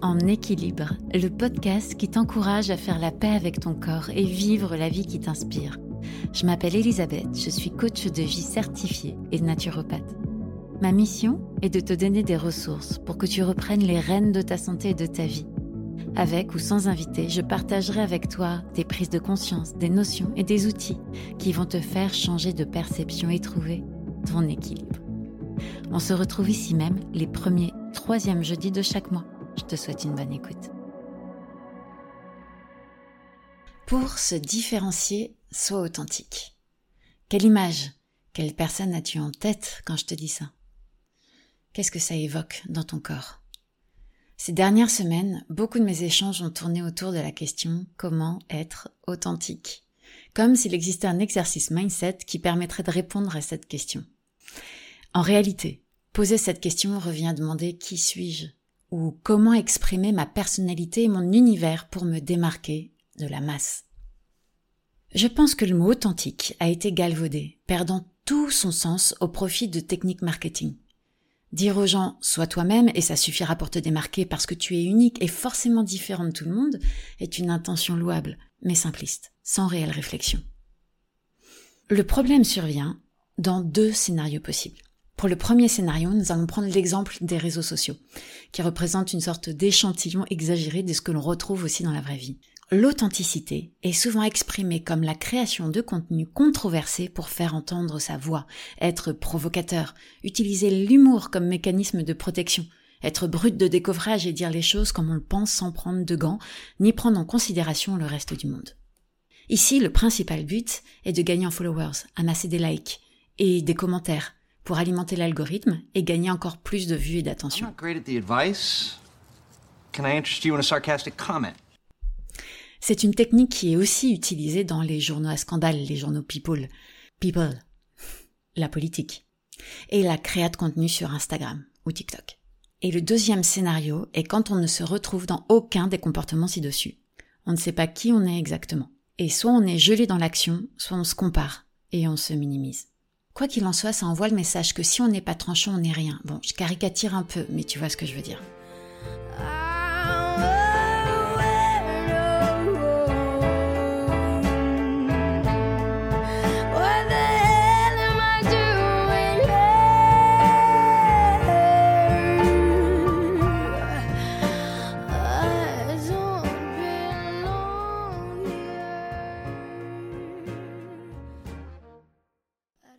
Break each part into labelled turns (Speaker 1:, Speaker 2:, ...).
Speaker 1: En équilibre, le podcast qui t'encourage à faire la paix avec ton corps et vivre la vie qui t'inspire. Je m'appelle Elisabeth, je suis coach de vie certifiée et naturopathe. Ma mission est de te donner des ressources pour que tu reprennes les rênes de ta santé et de ta vie. Avec ou sans invité, je partagerai avec toi des prises de conscience, des notions et des outils qui vont te faire changer de perception et trouver ton équilibre. On se retrouve ici même les premiers, troisièmes jeudis de chaque mois. Je te souhaite une bonne écoute. Pour se différencier, sois authentique. Quelle image, quelle personne as-tu en tête quand je te dis ça? Qu'est-ce que ça évoque dans ton corps? Ces dernières semaines, beaucoup de mes échanges ont tourné autour de la question comment être authentique? Comme s'il existait un exercice mindset qui permettrait de répondre à cette question. En réalité, poser cette question revient à demander qui suis-je? Ou comment exprimer ma personnalité et mon univers pour me démarquer de la masse. Je pense que le mot authentique a été galvaudé, perdant tout son sens au profit de techniques marketing. Dire aux gens sois toi-même et ça suffira pour te démarquer parce que tu es unique et forcément différent de tout le monde est une intention louable, mais simpliste, sans réelle réflexion. Le problème survient dans deux scénarios possibles. Pour le premier scénario, nous allons prendre l'exemple des réseaux sociaux, qui représentent une sorte d'échantillon exagéré de ce que l'on retrouve aussi dans la vraie vie. L'authenticité est souvent exprimée comme la création de contenus controversés pour faire entendre sa voix, être provocateur, utiliser l'humour comme mécanisme de protection, être brut de découvrage et dire les choses comme on le pense sans prendre de gants, ni prendre en considération le reste du monde. Ici, le principal but est de gagner en followers, amasser des likes et des commentaires, pour alimenter l'algorithme et gagner encore plus de vues et d'attention. C'est une technique qui est aussi utilisée dans les journaux à scandale, les journaux People. People. La politique. Et la créa de contenu sur Instagram ou TikTok. Et le deuxième scénario est quand on ne se retrouve dans aucun des comportements ci-dessus. On ne sait pas qui on est exactement. Et soit on est gelé dans l'action, soit on se compare et on se minimise. Quoi qu'il en soit, ça envoie le message que si on n'est pas tranchant, on n'est rien. Bon, je caricature un peu, mais tu vois ce que je veux dire.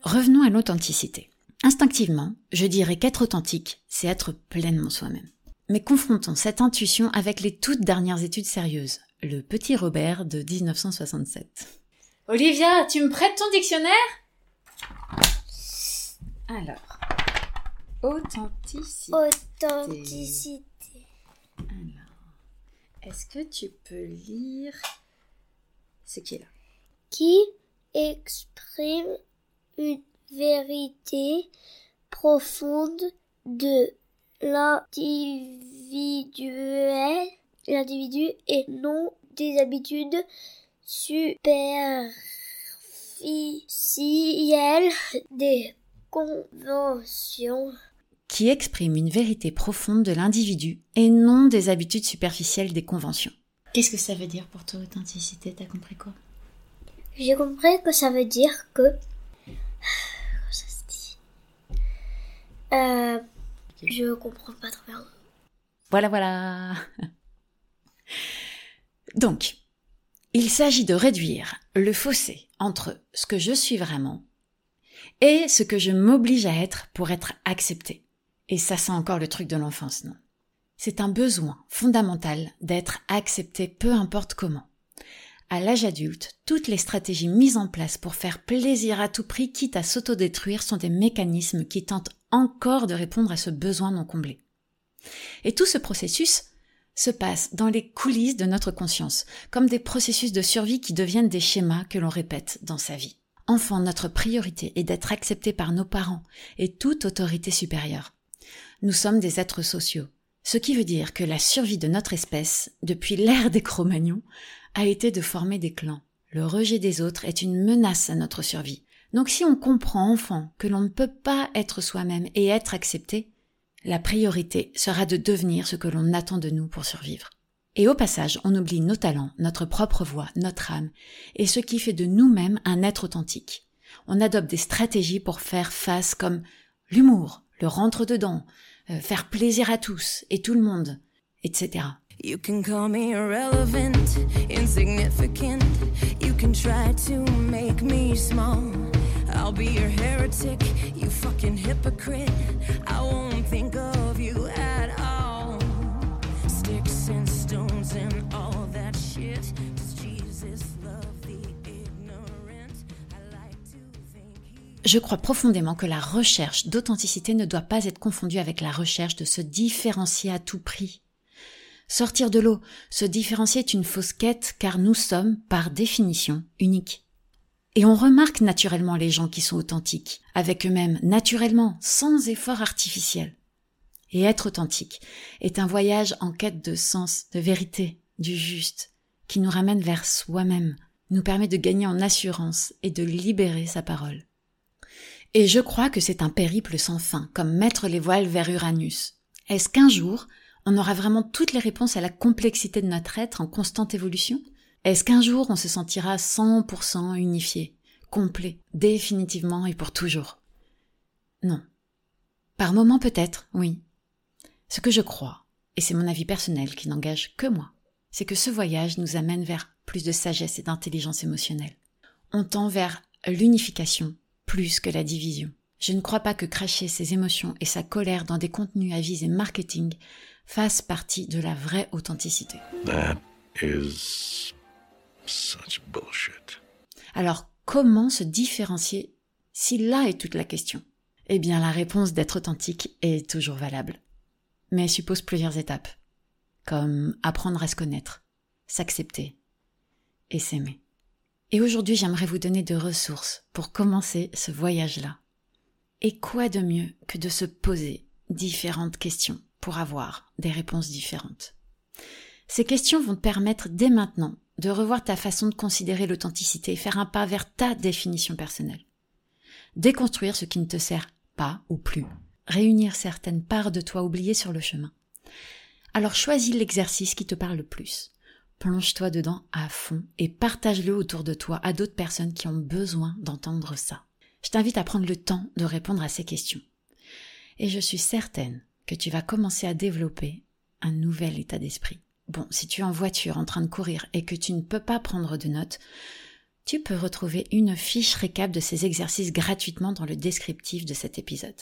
Speaker 1: Revenons à l'authenticité. Instinctivement, je dirais qu'être authentique, c'est être pleinement soi-même. Mais confrontons cette intuition avec les toutes dernières études sérieuses. Le petit Robert de 1967. Olivia, tu me prêtes ton dictionnaire? Alors, authenticité.
Speaker 2: Authenticité.
Speaker 1: Alors, est-ce que tu peux lire ce qui est là?
Speaker 2: Qui exprime une vérité profonde de l'individuel, l'individu et non des habitudes superficielles, des conventions.
Speaker 1: Qui exprime une vérité profonde de l'individu et non des habitudes superficielles des conventions. Qu'est-ce que ça veut dire pour toi authenticité? T'as compris quoi?
Speaker 2: J'ai compris que ça veut dire que Comment ça se dit euh, Je comprends pas trop bien.
Speaker 1: Voilà, voilà. Donc, il s'agit de réduire le fossé entre ce que je suis vraiment et ce que je m'oblige à être pour être accepté. Et ça, c'est encore le truc de l'enfance, non? C'est un besoin fondamental d'être accepté peu importe comment. À l'âge adulte, toutes les stratégies mises en place pour faire plaisir à tout prix, quitte à s'autodétruire, sont des mécanismes qui tentent encore de répondre à ce besoin non comblé. Et tout ce processus se passe dans les coulisses de notre conscience, comme des processus de survie qui deviennent des schémas que l'on répète dans sa vie. Enfant, notre priorité est d'être accepté par nos parents et toute autorité supérieure. Nous sommes des êtres sociaux, ce qui veut dire que la survie de notre espèce, depuis l'ère des Cro-Magnons, a été de former des clans. Le rejet des autres est une menace à notre survie. Donc si on comprend enfant que l'on ne peut pas être soi-même et être accepté, la priorité sera de devenir ce que l'on attend de nous pour survivre. Et au passage, on oublie nos talents, notre propre voix, notre âme, et ce qui fait de nous-mêmes un être authentique. On adopte des stratégies pour faire face comme l'humour, le rentre-dedans, euh, faire plaisir à tous et tout le monde, etc. You can call me irrelevant, insignificant. You can try to make me small. I'll be your heretic, you fucking hypocrite. I won't think Je crois profondément que la recherche d'authenticité ne doit pas être confondue avec la recherche de se différencier à tout prix. Sortir de l'eau, se différencier est une fausse quête car nous sommes, par définition, uniques. Et on remarque naturellement les gens qui sont authentiques, avec eux-mêmes, naturellement, sans effort artificiel. Et être authentique est un voyage en quête de sens, de vérité, du juste, qui nous ramène vers soi-même, nous permet de gagner en assurance et de libérer sa parole. Et je crois que c'est un périple sans fin, comme mettre les voiles vers Uranus. Est-ce qu'un jour, on aura vraiment toutes les réponses à la complexité de notre être en constante évolution? Est-ce qu'un jour on se sentira 100% unifié, complet, définitivement et pour toujours? Non. Par moments peut-être, oui. Ce que je crois, et c'est mon avis personnel qui n'engage que moi, c'est que ce voyage nous amène vers plus de sagesse et d'intelligence émotionnelle. On tend vers l'unification plus que la division. Je ne crois pas que cracher ses émotions et sa colère dans des contenus à visée marketing fasse partie de la vraie authenticité. Alors, comment se différencier si là est toute la question? Eh bien, la réponse d'être authentique est toujours valable, mais suppose plusieurs étapes, comme apprendre à se connaître, s'accepter et s'aimer. Et aujourd'hui, j'aimerais vous donner deux ressources pour commencer ce voyage-là. Et quoi de mieux que de se poser différentes questions pour avoir des réponses différentes? Ces questions vont te permettre dès maintenant de revoir ta façon de considérer l'authenticité et faire un pas vers ta définition personnelle. Déconstruire ce qui ne te sert pas ou plus. Réunir certaines parts de toi oubliées sur le chemin. Alors choisis l'exercice qui te parle le plus. Plonge-toi dedans à fond et partage-le autour de toi à d'autres personnes qui ont besoin d'entendre ça. Je t'invite à prendre le temps de répondre à ces questions. Et je suis certaine que tu vas commencer à développer un nouvel état d'esprit. Bon, si tu es en voiture en train de courir et que tu ne peux pas prendre de notes, tu peux retrouver une fiche récap de ces exercices gratuitement dans le descriptif de cet épisode.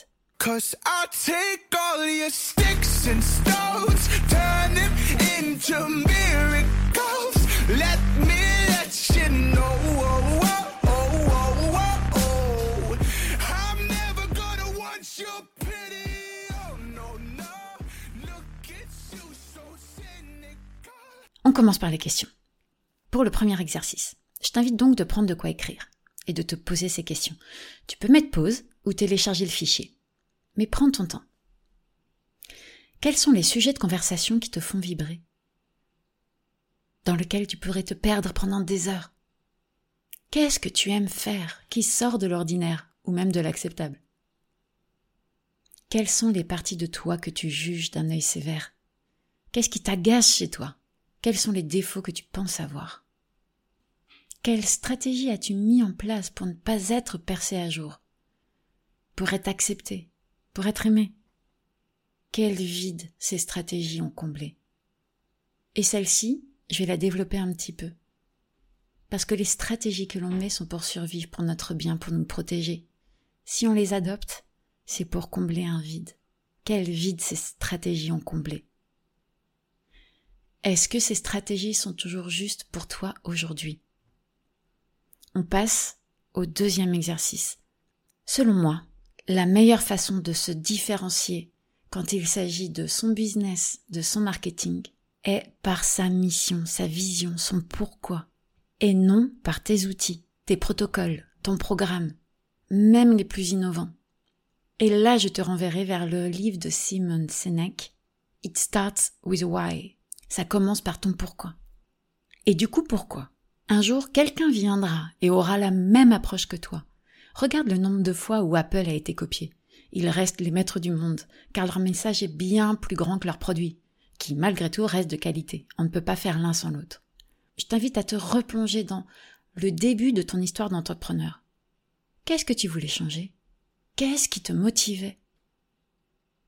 Speaker 1: On commence par les questions. Pour le premier exercice, je t'invite donc de prendre de quoi écrire et de te poser ces questions. Tu peux mettre pause ou télécharger le fichier. Mais prends ton temps. Quels sont les sujets de conversation qui te font vibrer? Dans lesquels tu pourrais te perdre pendant des heures? Qu'est-ce que tu aimes faire qui sort de l'ordinaire ou même de l'acceptable? Quelles sont les parties de toi que tu juges d'un œil sévère? Qu'est-ce qui t'agace chez toi? Quels sont les défauts que tu penses avoir? Quelle stratégie as-tu mis en place pour ne pas être percé à jour? Pour être accepté? Pour être aimé Quel vide ces stratégies ont comblé Et celle-ci, je vais la développer un petit peu. Parce que les stratégies que l'on met sont pour survivre, pour notre bien, pour nous protéger. Si on les adopte, c'est pour combler un vide. Quel vide ces stratégies ont comblé est-ce que ces stratégies sont toujours justes pour toi aujourd'hui? On passe au deuxième exercice. Selon moi, la meilleure façon de se différencier quand il s'agit de son business, de son marketing, est par sa mission, sa vision, son pourquoi, et non par tes outils, tes protocoles, ton programme, même les plus innovants. Et là, je te renverrai vers le livre de Simon Sinek, It Starts with Why, ça commence par ton pourquoi. Et du coup, pourquoi? Un jour, quelqu'un viendra et aura la même approche que toi. Regarde le nombre de fois où Apple a été copié. ils restent les maîtres du monde, car leur message est bien plus grand que leur produit, qui malgré tout reste de qualité. On ne peut pas faire l'un sans l'autre. Je t'invite à te replonger dans le début de ton histoire d'entrepreneur. Qu'est-ce que tu voulais changer? Qu'est-ce qui te motivait?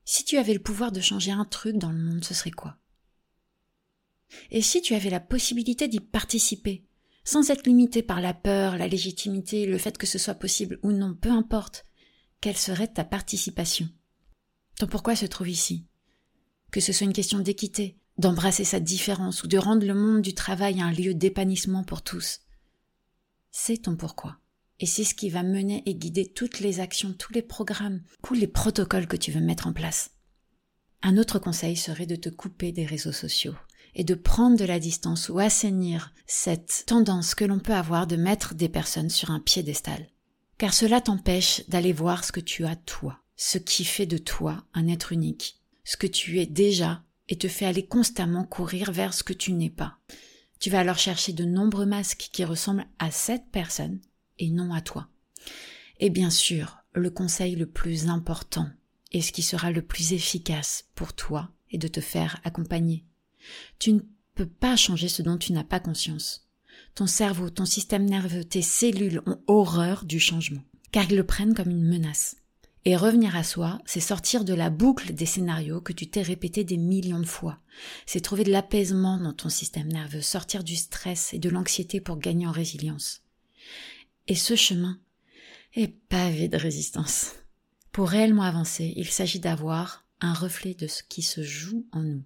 Speaker 1: Si tu avais le pouvoir de changer un truc dans le monde, ce serait quoi? Et si tu avais la possibilité d'y participer, sans être limité par la peur, la légitimité, le fait que ce soit possible ou non, peu importe, quelle serait ta participation? Ton pourquoi se trouve ici? Que ce soit une question d'équité, d'embrasser sa différence ou de rendre le monde du travail un lieu d'épanouissement pour tous. C'est ton pourquoi. Et c'est ce qui va mener et guider toutes les actions, tous les programmes, tous les protocoles que tu veux mettre en place. Un autre conseil serait de te couper des réseaux sociaux et de prendre de la distance ou assainir cette tendance que l'on peut avoir de mettre des personnes sur un piédestal. Car cela t'empêche d'aller voir ce que tu as toi, ce qui fait de toi un être unique, ce que tu es déjà et te fait aller constamment courir vers ce que tu n'es pas. Tu vas alors chercher de nombreux masques qui ressemblent à cette personne et non à toi. Et bien sûr, le conseil le plus important et ce qui sera le plus efficace pour toi est de te faire accompagner. Tu ne peux pas changer ce dont tu n'as pas conscience. Ton cerveau, ton système nerveux, tes cellules ont horreur du changement, car ils le prennent comme une menace. Et revenir à soi, c'est sortir de la boucle des scénarios que tu t'es répété des millions de fois. C'est trouver de l'apaisement dans ton système nerveux, sortir du stress et de l'anxiété pour gagner en résilience. Et ce chemin est pavé de résistance. Pour réellement avancer, il s'agit d'avoir un reflet de ce qui se joue en nous.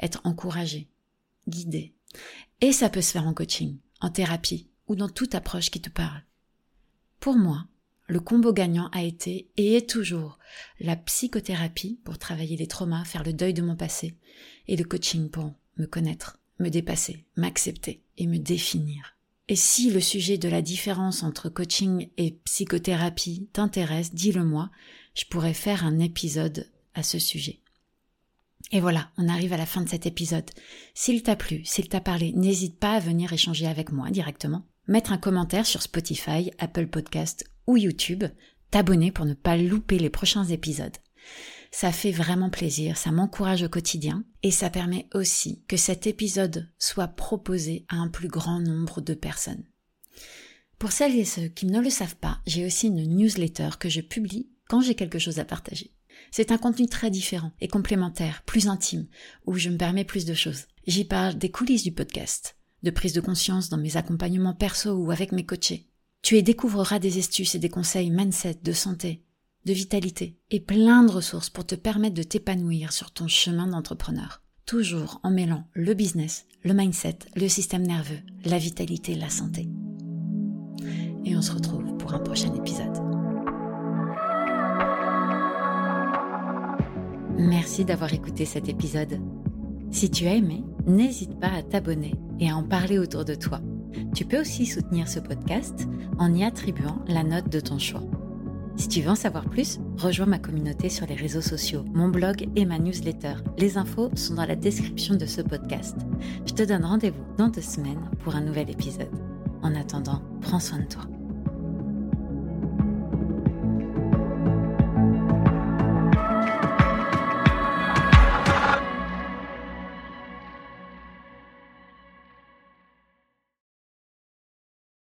Speaker 1: Être encouragé, guidé. Et ça peut se faire en coaching, en thérapie ou dans toute approche qui te parle. Pour moi, le combo gagnant a été et est toujours la psychothérapie pour travailler les traumas, faire le deuil de mon passé, et le coaching pour me connaître, me dépasser, m'accepter et me définir. Et si le sujet de la différence entre coaching et psychothérapie t'intéresse, dis-le moi, je pourrais faire un épisode à ce sujet. Et voilà, on arrive à la fin de cet épisode. S'il t'a plu, s'il t'a parlé, n'hésite pas à venir échanger avec moi directement, mettre un commentaire sur Spotify, Apple Podcast ou YouTube, t'abonner pour ne pas louper les prochains épisodes. Ça fait vraiment plaisir, ça m'encourage au quotidien et ça permet aussi que cet épisode soit proposé à un plus grand nombre de personnes. Pour celles et ceux qui ne le savent pas, j'ai aussi une newsletter que je publie quand j'ai quelque chose à partager. C'est un contenu très différent et complémentaire, plus intime, où je me permets plus de choses. J'y parle des coulisses du podcast, de prise de conscience dans mes accompagnements perso ou avec mes coachés, tu y découvriras des astuces et des conseils mindset, de santé, de vitalité et plein de ressources pour te permettre de t'épanouir sur ton chemin d'entrepreneur. Toujours en mêlant le business, le mindset, le système nerveux, la vitalité, la santé. Et on se retrouve pour un prochain épisode. Merci d'avoir écouté cet épisode. Si tu as aimé, n'hésite pas à t'abonner et à en parler autour de toi. Tu peux aussi soutenir ce podcast en y attribuant la note de ton choix. Si tu veux en savoir plus, rejoins ma communauté sur les réseaux sociaux, mon blog et ma newsletter. Les infos sont dans la description de ce podcast. Je te donne rendez-vous dans deux semaines pour un nouvel épisode. En attendant, prends soin de toi.